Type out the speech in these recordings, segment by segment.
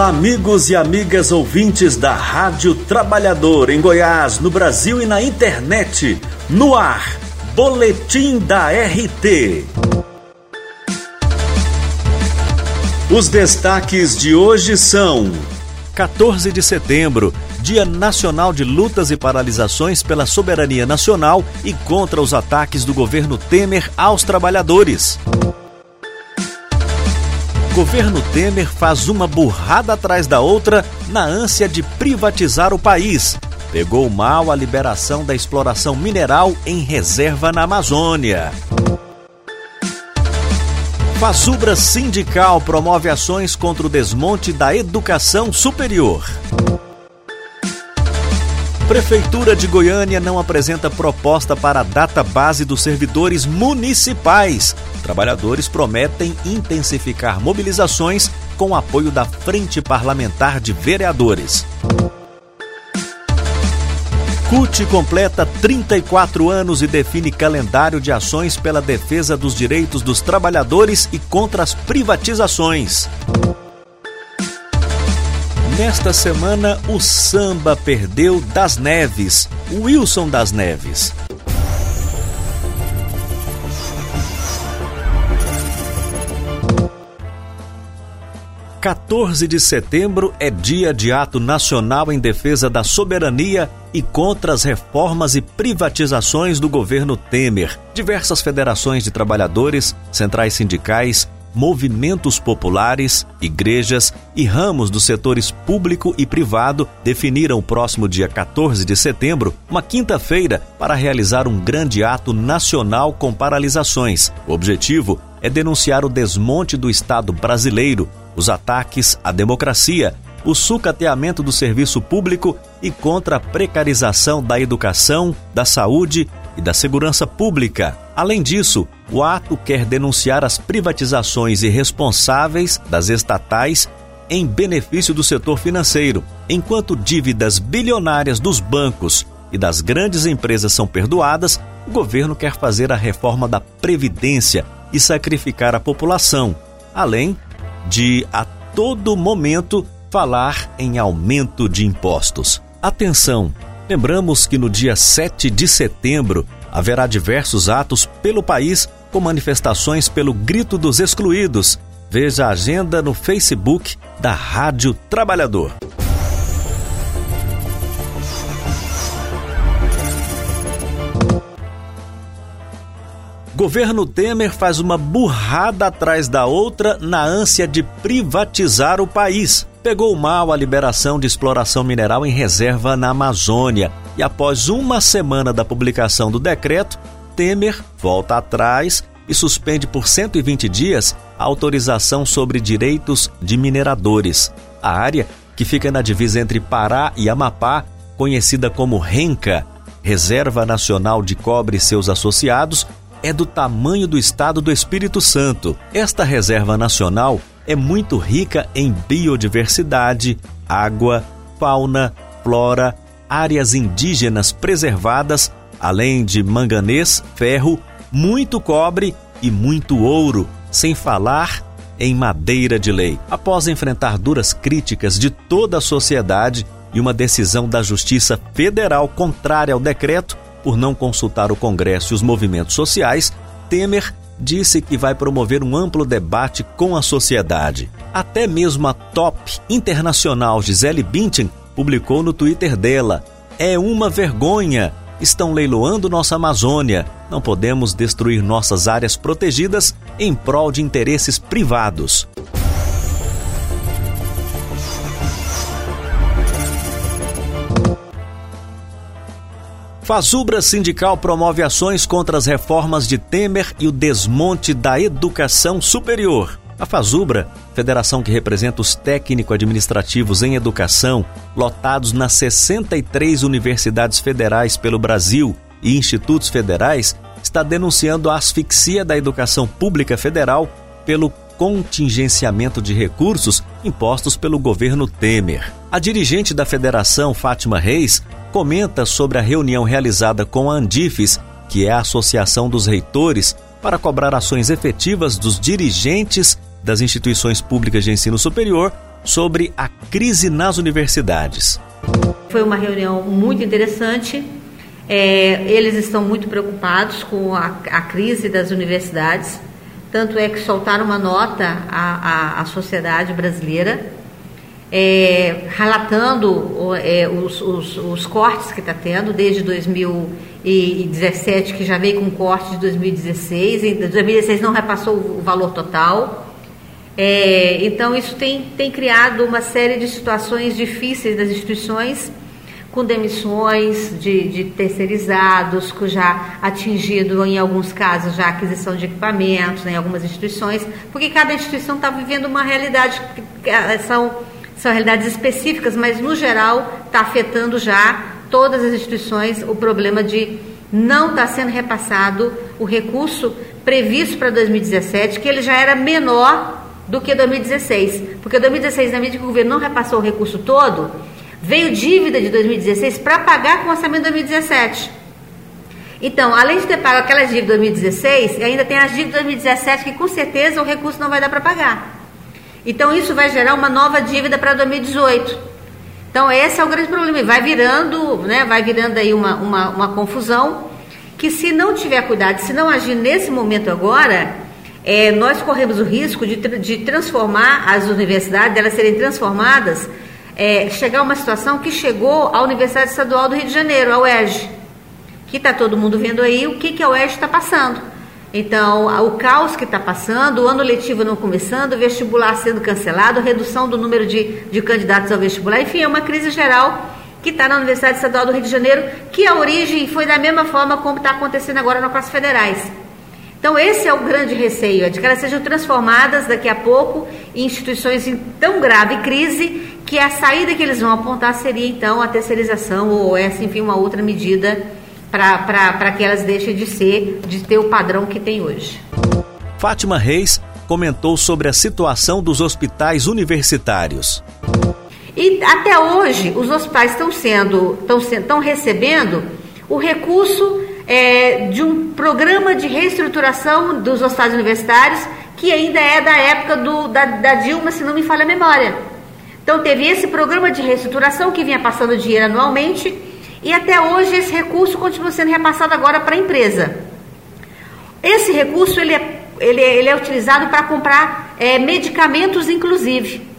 Olá, amigos e amigas ouvintes da Rádio Trabalhador em Goiás, no Brasil e na internet. No ar, Boletim da RT. Os destaques de hoje são: 14 de setembro, Dia Nacional de Lutas e Paralisações pela Soberania Nacional e contra os ataques do governo Temer aos trabalhadores. Governo Temer faz uma burrada atrás da outra na ânsia de privatizar o país. Pegou mal a liberação da exploração mineral em reserva na Amazônia. Fazubra Sindical promove ações contra o desmonte da educação superior. Prefeitura de Goiânia não apresenta proposta para a data base dos servidores municipais. Trabalhadores prometem intensificar mobilizações com apoio da Frente Parlamentar de Vereadores. CUT completa 34 anos e define calendário de ações pela defesa dos direitos dos trabalhadores e contra as privatizações. Nesta semana, o samba perdeu das Neves, Wilson das Neves. Quatorze de setembro é dia de ato nacional em defesa da soberania e contra as reformas e privatizações do governo Temer. Diversas federações de trabalhadores, centrais sindicais, movimentos populares, igrejas e ramos dos setores público e privado definiram o próximo dia 14 de setembro, uma quinta-feira, para realizar um grande ato nacional com paralisações. O objetivo é denunciar o desmonte do Estado brasileiro, os ataques à democracia, o sucateamento do serviço público e contra a precarização da educação, da saúde e da segurança pública. Além disso, o ato quer denunciar as privatizações irresponsáveis das estatais em benefício do setor financeiro, enquanto dívidas bilionárias dos bancos e das grandes empresas são perdoadas, o governo quer fazer a reforma da Previdência e sacrificar a população, além de, a todo momento, falar em aumento de impostos. Atenção! Lembramos que no dia 7 de setembro haverá diversos atos pelo país com manifestações pelo Grito dos Excluídos. Veja a agenda no Facebook da Rádio Trabalhador. Governo Temer faz uma burrada atrás da outra na ânsia de privatizar o país pegou mal a liberação de exploração mineral em reserva na Amazônia e, após uma semana da publicação do decreto, Temer volta atrás e suspende por 120 dias a autorização sobre direitos de mineradores. A área, que fica na divisa entre Pará e Amapá, conhecida como RENCA, Reserva Nacional de Cobre e seus associados, é do tamanho do estado do Espírito Santo. Esta reserva nacional é muito rica em biodiversidade, água, fauna, flora, áreas indígenas preservadas, além de manganês, ferro, muito cobre e muito ouro, sem falar em madeira de lei. Após enfrentar duras críticas de toda a sociedade e uma decisão da Justiça Federal contrária ao decreto por não consultar o Congresso e os movimentos sociais, Temer disse que vai promover um amplo debate com a sociedade. Até mesmo a top internacional Gisele Bündchen publicou no Twitter dela: "É uma vergonha. Estão leiloando nossa Amazônia. Não podemos destruir nossas áreas protegidas em prol de interesses privados." Fazubra Sindical promove ações contra as reformas de Temer e o desmonte da educação superior. A Fazubra, federação que representa os técnico-administrativos em educação, lotados nas 63 universidades federais pelo Brasil e institutos federais, está denunciando a asfixia da educação pública federal pelo contingenciamento de recursos impostos pelo governo Temer. A dirigente da federação, Fátima Reis, comenta sobre a reunião realizada com a Andifes, que é a Associação dos Reitores, para cobrar ações efetivas dos dirigentes das instituições públicas de ensino superior sobre a crise nas universidades. Foi uma reunião muito interessante. É, eles estão muito preocupados com a, a, crise das universidades. Tanto é que soltaram uma nota à, à, à sociedade brasileira, é, relatando é, os, os, os, cortes que está tendo desde 2017, que já veio com corte de 2016. Em 2016 não repassou o valor total. É, então, isso tem, tem criado uma série de situações difíceis das instituições, com demissões de, de terceirizados, que já atingido, em alguns casos, já aquisição de equipamentos né, em algumas instituições, porque cada instituição está vivendo uma realidade, são, são realidades específicas, mas, no geral, está afetando já todas as instituições o problema de não estar tá sendo repassado o recurso previsto para 2017, que ele já era menor do que 2016. Porque 2016, na medida que o governo não repassou o recurso todo, veio dívida de 2016 para pagar com o orçamento de 2017. Então, além de ter pago aquelas dívidas de 2016, ainda tem as dívidas de 2017 que com certeza o recurso não vai dar para pagar. Então, isso vai gerar uma nova dívida para 2018. Então, esse é o grande problema. E vai virando, né, vai virando aí uma, uma, uma confusão que se não tiver cuidado, se não agir nesse momento agora, é, nós corremos o risco de, de transformar as universidades, elas serem transformadas, é, chegar a uma situação que chegou à Universidade Estadual do Rio de Janeiro, a UERJ, que está todo mundo vendo aí o que, que a UERJ está passando. Então, o caos que está passando, o ano letivo não começando, o vestibular sendo cancelado, redução do número de, de candidatos ao vestibular, enfim, é uma crise geral que está na Universidade Estadual do Rio de Janeiro, que a origem foi da mesma forma como está acontecendo agora nas classes federais. Então, esse é o grande receio, é de que elas sejam transformadas daqui a pouco em instituições em tão grave crise que a saída que eles vão apontar seria, então, a terceirização ou essa, enfim, uma outra medida para que elas deixem de ser, de ter o padrão que tem hoje. Fátima Reis comentou sobre a situação dos hospitais universitários. E até hoje, os hospitais estão sendo, estão, estão recebendo o recurso é, de um programa de reestruturação dos hospitais universitários que ainda é da época do, da, da Dilma, se não me falha a memória. Então teve esse programa de reestruturação que vinha passando dinheiro anualmente e até hoje esse recurso continua sendo repassado agora para a empresa. Esse recurso ele é, ele é, ele é utilizado para comprar é, medicamentos, inclusive.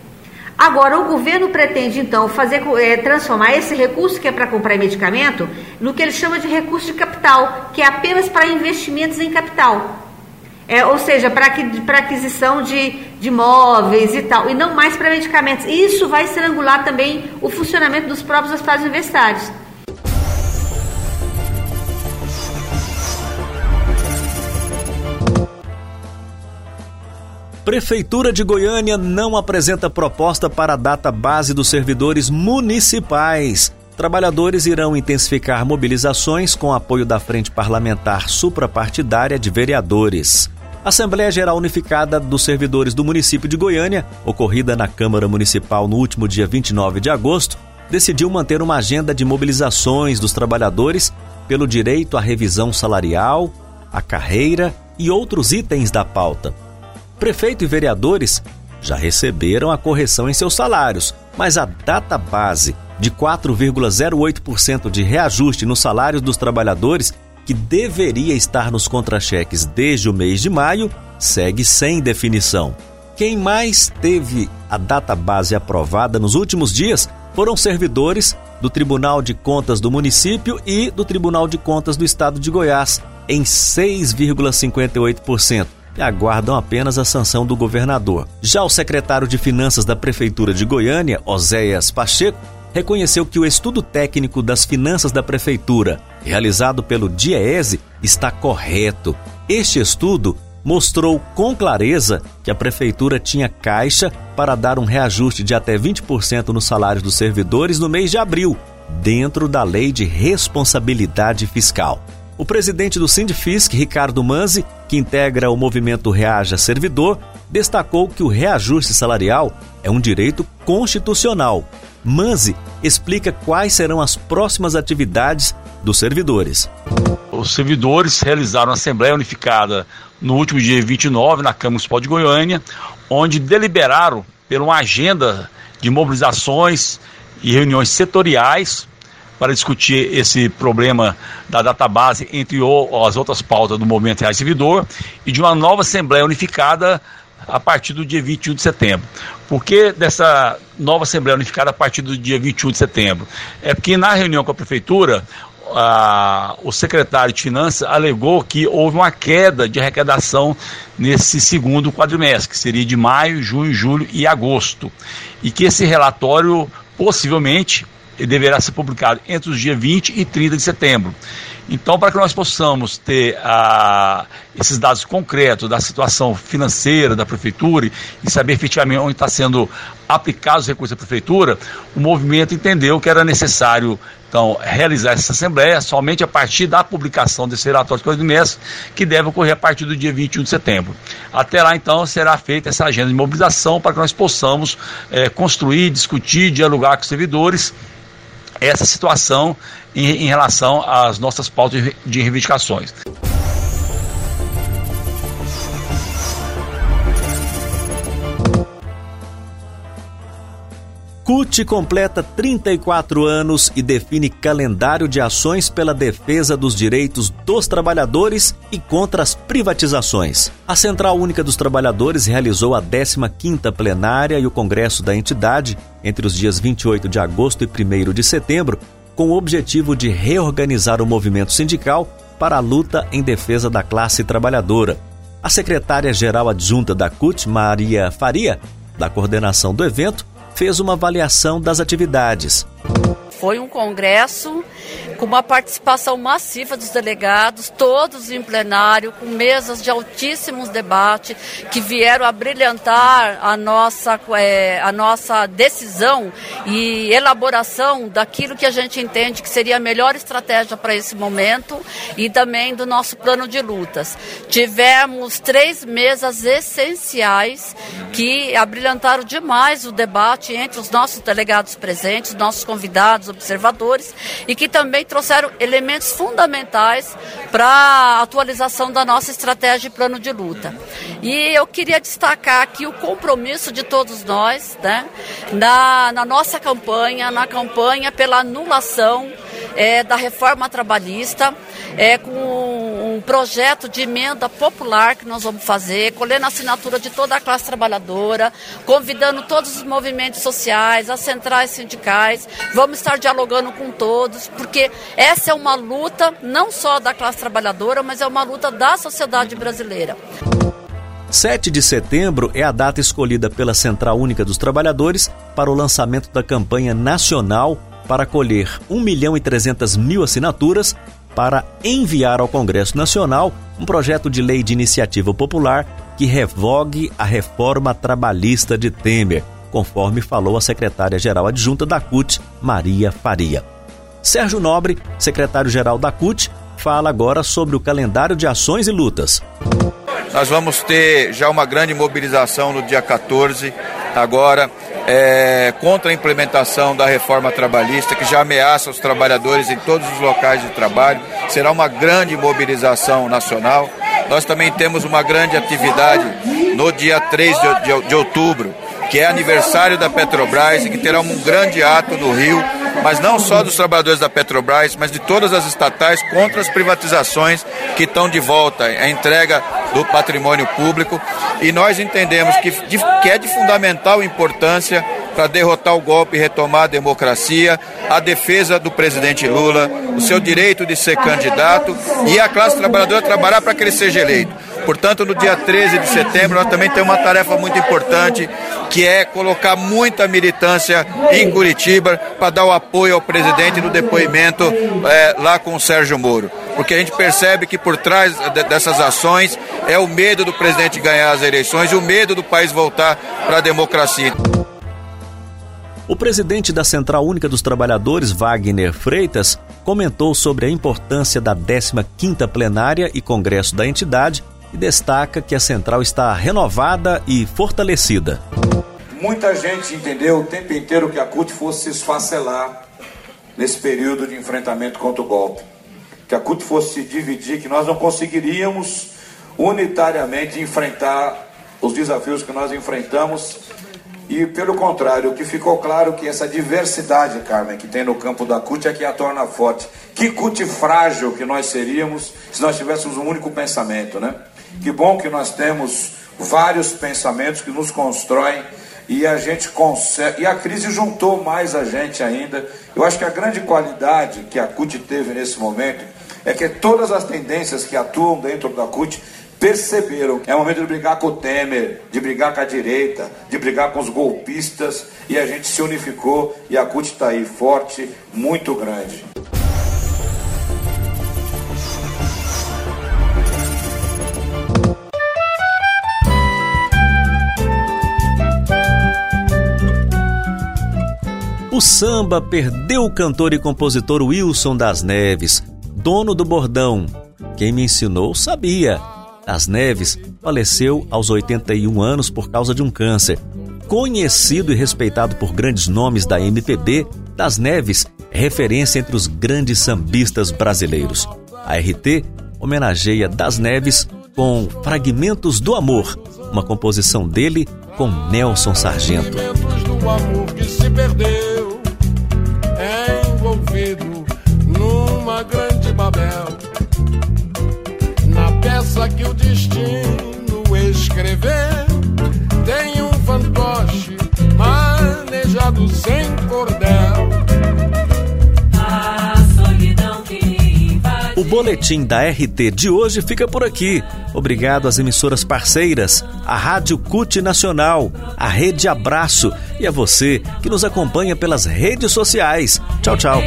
Agora, o governo pretende, então, fazer, é, transformar esse recurso que é para comprar medicamento no que ele chama de recurso de capital, que é apenas para investimentos em capital. É, ou seja, para aquisição de, de imóveis e tal, e não mais para medicamentos. Isso vai estrangular também o funcionamento dos próprios hospitais universitários. Prefeitura de Goiânia não apresenta proposta para a data base dos servidores municipais. Trabalhadores irão intensificar mobilizações com apoio da Frente Parlamentar Suprapartidária de Vereadores. Assembleia Geral Unificada dos Servidores do município de Goiânia, ocorrida na Câmara Municipal no último dia 29 de agosto, decidiu manter uma agenda de mobilizações dos trabalhadores pelo direito à revisão salarial, à carreira e outros itens da pauta. Prefeito e vereadores já receberam a correção em seus salários, mas a data base de 4,08% de reajuste nos salários dos trabalhadores, que deveria estar nos contra-cheques desde o mês de maio, segue sem definição. Quem mais teve a data base aprovada nos últimos dias foram servidores do Tribunal de Contas do município e do Tribunal de Contas do Estado de Goiás, em 6,58% e aguardam apenas a sanção do governador. Já o secretário de Finanças da Prefeitura de Goiânia, Oséias Pacheco, reconheceu que o estudo técnico das finanças da prefeitura, realizado pelo DIEESE, está correto. Este estudo mostrou com clareza que a prefeitura tinha caixa para dar um reajuste de até 20% nos salários dos servidores no mês de abril, dentro da lei de responsabilidade fiscal. O presidente do Sindifisc, Ricardo Manzi, que integra o movimento Reaja Servidor, destacou que o reajuste salarial é um direito constitucional. Manzi explica quais serão as próximas atividades dos servidores. Os servidores realizaram a Assembleia Unificada no último dia 29 na Câmara Municipal de Goiânia, onde deliberaram por uma agenda de mobilizações e reuniões setoriais para discutir esse problema da database, entre as outras pautas do Movimento Real Servidor, e de uma nova Assembleia Unificada a partir do dia 21 de setembro. Por que dessa nova Assembleia Unificada a partir do dia 21 de setembro? É porque na reunião com a Prefeitura, a, o secretário de Finanças alegou que houve uma queda de arrecadação nesse segundo quadrimestre, que seria de maio, junho, julho e agosto. E que esse relatório possivelmente deverá ser publicado entre os dias 20 e 30 de setembro. Então, para que nós possamos ter ah, esses dados concretos da situação financeira da prefeitura e saber efetivamente onde está sendo aplicados os recursos da prefeitura, o movimento entendeu que era necessário então, realizar essa assembleia somente a partir da publicação desse relatório de quadrimestre, que deve ocorrer a partir do dia 21 de setembro. Até lá, então, será feita essa agenda de mobilização para que nós possamos é, construir, discutir, dialogar com os servidores essa situação em, em relação às nossas pautas de reivindicações. CUT completa 34 anos e define calendário de ações pela defesa dos direitos dos trabalhadores e contra as privatizações. A Central Única dos Trabalhadores realizou a 15ª plenária e o congresso da entidade entre os dias 28 de agosto e 1 de setembro, com o objetivo de reorganizar o movimento sindical para a luta em defesa da classe trabalhadora. A secretária-geral adjunta da CUT, Maria Faria, da coordenação do evento, fez uma avaliação das atividades. Foi um congresso com uma participação massiva dos delegados, todos em plenário, com mesas de altíssimos debates que vieram a brilhantar a nossa, é, a nossa decisão e elaboração daquilo que a gente entende que seria a melhor estratégia para esse momento e também do nosso plano de lutas. Tivemos três mesas essenciais que abrilhantaram demais o debate entre os nossos delegados presentes, nossos convidados, observadores, e que também trouxeram elementos fundamentais para a atualização da nossa estratégia e plano de luta. E eu queria destacar aqui o compromisso de todos nós, né, na, na nossa campanha, na campanha pela anulação é, da reforma trabalhista, é, com um projeto de emenda popular que nós vamos fazer, colhendo a assinatura de toda a classe trabalhadora, convidando todos os movimentos sociais, as centrais sindicais, vamos estar dialogando com todos, porque essa é uma luta não só da classe trabalhadora, mas é uma luta da sociedade brasileira. 7 de setembro é a data escolhida pela Central Única dos Trabalhadores para o lançamento da campanha nacional para colher 1 milhão e 300 mil assinaturas para enviar ao Congresso Nacional um projeto de lei de iniciativa popular que revogue a reforma trabalhista de Temer, conforme falou a secretária-geral adjunta da CUT, Maria Faria. Sérgio Nobre, secretário-geral da CUT, fala agora sobre o calendário de ações e lutas. Nós vamos ter já uma grande mobilização no dia 14, agora, é, contra a implementação da reforma trabalhista, que já ameaça os trabalhadores em todos os locais de trabalho. Será uma grande mobilização nacional. Nós também temos uma grande atividade no dia 3 de, de, de outubro, que é aniversário da Petrobras e que terá um grande ato no Rio mas não só dos trabalhadores da Petrobras, mas de todas as estatais contra as privatizações que estão de volta, a entrega do patrimônio público. E nós entendemos que, que é de fundamental importância para derrotar o golpe e retomar a democracia, a defesa do presidente Lula, o seu direito de ser candidato e a classe trabalhadora trabalhar para que ele seja eleito. Portanto, no dia 13 de setembro, nós também temos uma tarefa muito importante, que é colocar muita militância em Curitiba para dar o apoio ao presidente no depoimento é, lá com o Sérgio Moro. Porque a gente percebe que por trás dessas ações é o medo do presidente ganhar as eleições e o medo do país voltar para a democracia. O presidente da Central Única dos Trabalhadores, Wagner Freitas, comentou sobre a importância da 15ª plenária e congresso da entidade e destaca que a central está renovada e fortalecida. Muita gente entendeu o tempo inteiro que a CUT fosse se esfacelar nesse período de enfrentamento contra o golpe. Que a CUT fosse se dividir, que nós não conseguiríamos unitariamente enfrentar os desafios que nós enfrentamos E pelo contrário, o que ficou claro que essa diversidade, Carmen, que tem no campo da CUT é que a torna forte. Que CUT frágil que nós seríamos se nós tivéssemos um único pensamento, né? Que bom que nós temos vários pensamentos que nos constroem e a gente consegue. E a crise juntou mais a gente ainda. Eu acho que a grande qualidade que a CUT teve nesse momento é que todas as tendências que atuam dentro da CUT perceberam é momento de brigar com o Temer, de brigar com a direita, de brigar com os golpistas e a gente se unificou e a CUT está aí forte, muito grande. O samba perdeu o cantor e compositor Wilson das Neves, dono do bordão. Quem me ensinou sabia. Das Neves faleceu aos 81 anos por causa de um câncer. Conhecido e respeitado por grandes nomes da MPB, Das Neves é referência entre os grandes sambistas brasileiros. A RT homenageia Das Neves com Fragmentos do Amor, uma composição dele com Nelson Sargento. Que o destino escreveu, tem um fantoche manejado sem cordel. O boletim da RT de hoje fica por aqui. Obrigado às emissoras parceiras, a Rádio CUT Nacional, a Rede Abraço e a você que nos acompanha pelas redes sociais. Tchau, tchau.